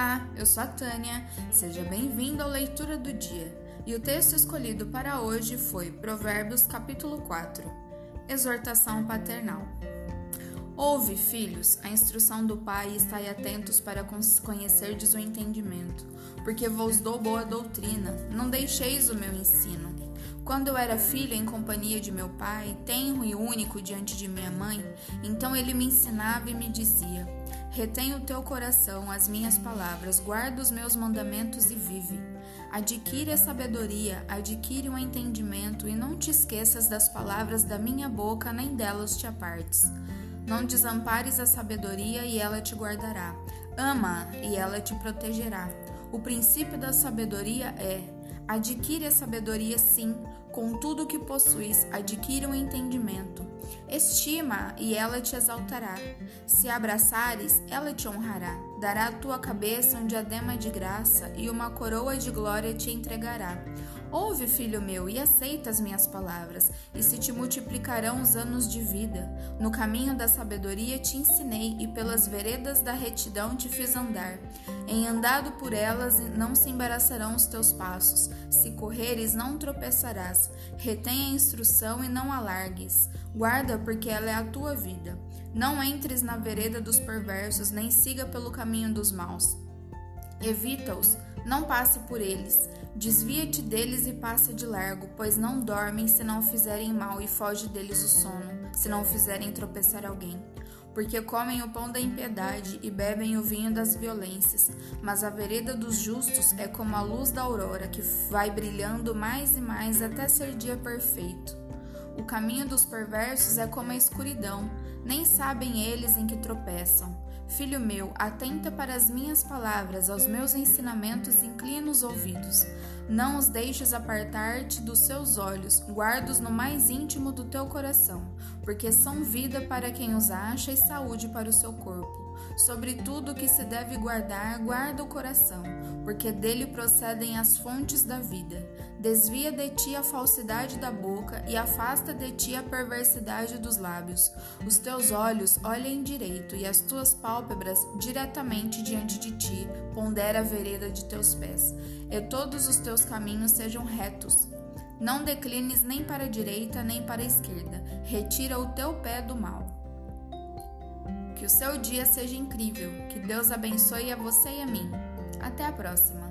Olá, eu sou a Tânia, seja bem-vindo à leitura do dia. E o texto escolhido para hoje foi Provérbios capítulo 4, Exortação paternal. Ouve, filhos, a instrução do pai e estai atentos para conhecerdes o entendimento, porque vos dou boa doutrina, não deixeis o meu ensino. Quando eu era filho em companhia de meu pai, tenro e único diante de minha mãe, então ele me ensinava e me dizia: Retém o teu coração as minhas palavras, guarda os meus mandamentos e vive. Adquire a sabedoria, adquire o entendimento e não te esqueças das palavras da minha boca, nem delas te apartes. Não desampares a sabedoria e ela te guardará. Ama e ela te protegerá. O princípio da sabedoria é: adquire a sabedoria sim, com tudo o que possuis, adquire o um entendimento. Estima e ela te exaltará. Se abraçares, ela te honrará. Dará à tua cabeça um diadema de graça e uma coroa de glória te entregará. Ouve, filho meu, e aceita as minhas palavras, e se te multiplicarão os anos de vida. No caminho da sabedoria te ensinei, e pelas veredas da retidão te fiz andar. Em andado por elas não se embaraçarão os teus passos, se correres não tropeçarás. Retém a instrução e não alargues. Guarda, porque ela é a tua vida. Não entres na vereda dos perversos, nem siga pelo caminho dos maus. Evita-os, não passe por eles. Desvia-te deles e passa de largo, pois não dormem se não fizerem mal, e foge deles o sono, se não fizerem tropeçar alguém. Porque comem o pão da impiedade e bebem o vinho das violências, mas a vereda dos justos é como a luz da aurora, que vai brilhando mais e mais até ser dia perfeito. O caminho dos perversos é como a escuridão, nem sabem eles em que tropeçam. Filho meu, atenta para as minhas palavras, aos meus ensinamentos, inclina os ouvidos. Não os deixes apartar-te dos seus olhos, guarda-os no mais íntimo do teu coração, porque são vida para quem os acha e saúde para o seu corpo. Sobre tudo o que se deve guardar, guarda o coração, porque dele procedem as fontes da vida. Desvia de ti a falsidade da boca e afasta de ti a perversidade dos lábios. Os teus olhos olhem direito e as tuas pálpebras diretamente diante de ti. Pondera a vereda de teus pés, e todos os teus caminhos sejam retos. Não declines nem para a direita nem para a esquerda. Retira o teu pé do mal. Que o seu dia seja incrível. Que Deus abençoe a você e a mim. Até a próxima!